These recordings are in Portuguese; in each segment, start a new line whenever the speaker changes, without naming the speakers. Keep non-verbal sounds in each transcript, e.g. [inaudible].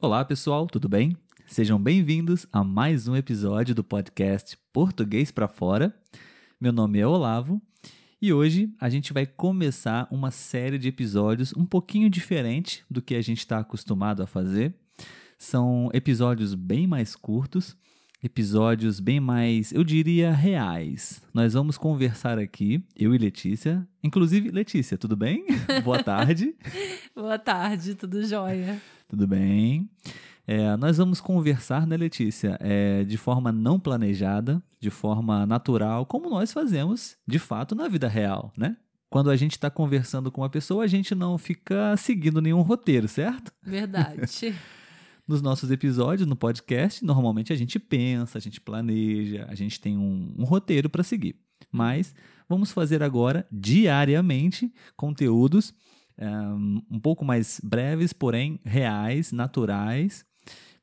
Olá, pessoal, tudo bem? Sejam bem-vindos a mais um episódio do podcast Português para Fora. Meu nome é Olavo e hoje a gente vai começar uma série de episódios um pouquinho diferente do que a gente está acostumado a fazer. São episódios bem mais curtos, episódios bem mais, eu diria, reais. Nós vamos conversar aqui, eu e Letícia. Inclusive, Letícia, tudo bem? [laughs] Boa tarde. [laughs]
Boa tarde, tudo jóia.
Tudo bem. É, nós vamos conversar, né, Letícia, é, de forma não planejada, de forma natural, como nós fazemos, de fato, na vida real, né? Quando a gente está conversando com uma pessoa, a gente não fica seguindo nenhum roteiro, certo?
Verdade. [laughs] [laughs]
Nos nossos episódios, no podcast, normalmente a gente pensa, a gente planeja, a gente tem um, um roteiro para seguir. Mas vamos fazer agora, diariamente, conteúdos um, um pouco mais breves, porém reais, naturais,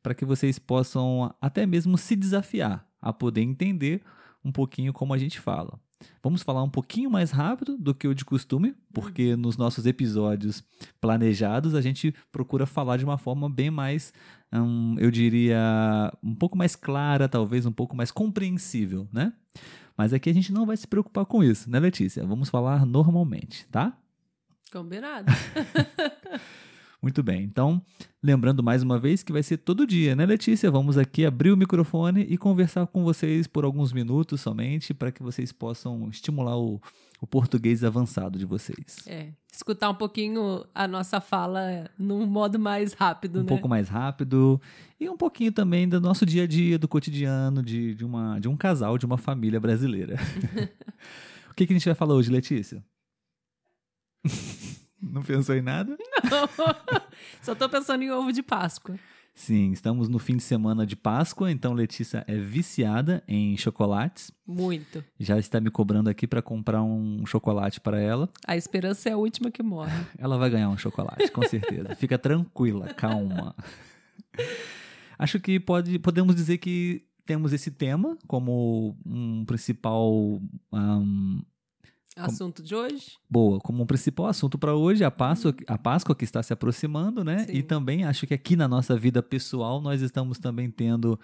para que vocês possam até mesmo se desafiar a poder entender um pouquinho como a gente fala. Vamos falar um pouquinho mais rápido do que o de costume, porque nos nossos episódios planejados a gente procura falar de uma forma bem mais, hum, eu diria, um pouco mais clara, talvez um pouco mais compreensível, né? Mas aqui a gente não vai se preocupar com isso, né, Letícia? Vamos falar normalmente, tá?
Combinado. [laughs]
Muito bem. Então, lembrando mais uma vez que vai ser todo dia, né, Letícia? Vamos aqui abrir o microfone e conversar com vocês por alguns minutos somente para que vocês possam estimular o, o português avançado de vocês.
É, escutar um pouquinho a nossa fala num modo mais rápido,
um
né?
pouco mais rápido e um pouquinho também do nosso dia a dia, do cotidiano, de, de, uma, de um casal, de uma família brasileira. [laughs] [laughs] o que, que a gente vai falar hoje, Letícia? Não pensou em nada?
Não. [laughs] Só tô pensando em ovo de Páscoa.
Sim, estamos no fim de semana de Páscoa, então Letícia é viciada em chocolates.
Muito.
Já está me cobrando aqui para comprar um chocolate para ela.
A esperança é a última que morre. [laughs]
Ela vai ganhar um chocolate, com certeza. Fica tranquila, calma. Acho que pode, podemos dizer que temos esse tema como um principal um,
Assunto de hoje?
Boa, como um principal assunto para hoje, a Páscoa, a Páscoa que está se aproximando, né?
Sim.
E também acho que aqui na nossa vida pessoal nós estamos também tendo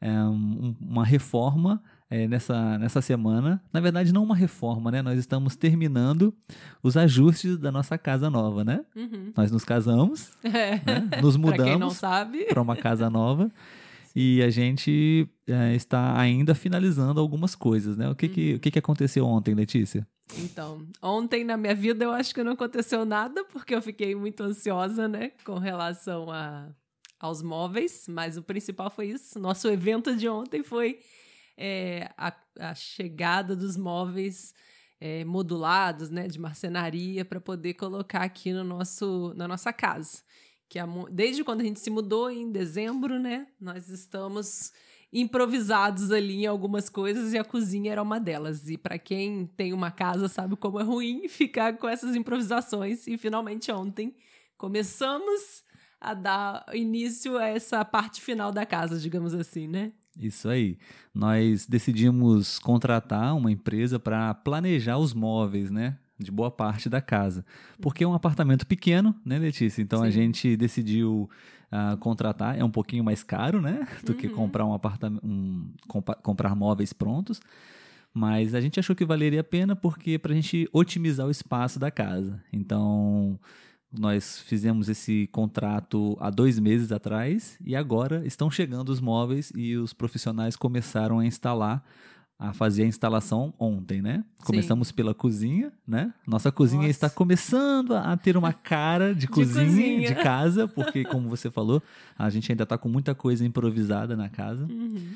é, um, uma reforma é, nessa, nessa semana. Na verdade, não uma reforma, né? Nós estamos terminando os ajustes da nossa casa nova, né?
Uhum.
Nós nos casamos, [laughs]
É.
né? nos mudamos para uma casa nova. E a gente é, está ainda finalizando algumas coisas, né? O que, que, o que, que aconteceu ontem, Letícia?
Então, ontem na minha vida eu acho que não aconteceu nada, porque eu fiquei muito ansiosa, né, com relação a, aos móveis, mas o principal foi isso. Nosso evento de ontem foi é, a, a chegada dos móveis é, modulados, né, de marcenaria, para poder colocar aqui no nosso, na nossa casa. Que desde quando a gente se mudou em dezembro, né, nós estamos improvisados ali em algumas coisas e a cozinha era uma delas. E para quem tem uma casa sabe como é ruim [laughs] ficar com essas improvisações. E finalmente ontem começamos a dar início a essa parte final da casa, digamos assim, né?
Isso aí. Nós decidimos contratar uma empresa para planejar os móveis, né? De boa parte da casa. Porque é um apartamento pequeno, né, Letícia? Então a
Sim.
gente decidiu ah, contratar. É um pouquinho mais caro, né? Do que
Uhum.
comprar um apartamento. Um, compa- comprar móveis prontos. Mas a gente achou que valeria a pena porque para a gente otimizar o espaço da casa. Então nós fizemos esse contrato há dois meses atrás e agora estão chegando os móveis e os profissionais começaram a instalar, a fazer a instalação ontem, né? Começamos pela cozinha, né? Nossa cozinha
Nossa.
está começando a ter uma cara de [laughs] cozinha,
cozinha.
de [laughs] casa, porque como você falou, a gente ainda está com muita coisa improvisada na casa.
Uhum.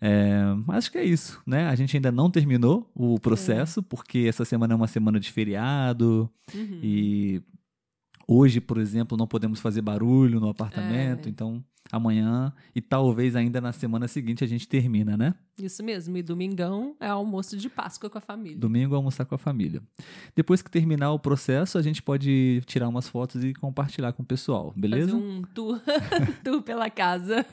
É, mas acho que é isso, né? A gente ainda não terminou o processo, porque essa semana é uma semana de feriado
Uhum.
e hoje, por exemplo, não podemos fazer barulho no apartamento,
É.
então amanhã e talvez ainda na semana seguinte a gente termina, né?
Isso mesmo. E domingão é almoço de Páscoa com a família.
Domingo almoçar com a família. Depois que terminar o processo, a gente pode tirar umas fotos e compartilhar com o pessoal, beleza?
Fazer um tour, [laughs] tour pela casa.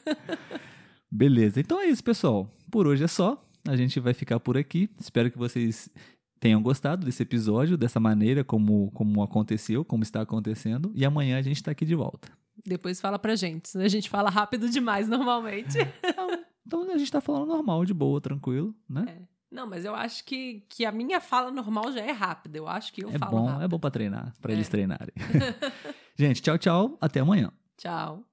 Beleza. Então é isso, pessoal. Por hoje é só. A gente vai ficar por aqui. Espero que vocês tenham gostado desse episódio, dessa maneira como, como aconteceu, como está acontecendo. E amanhã a gente está aqui de volta.
Depois fala pra gente. A gente fala rápido demais normalmente.
Então, então a gente tá falando normal, de boa, tranquilo, né?
É. Não, mas eu acho que, que a minha fala normal já é rápida. Eu acho que eu
É,
falo
bom,
rápido.
é bom pra treinar, pra
É.
eles treinarem. [laughs] gente, tchau, tchau. Até amanhã.
Tchau.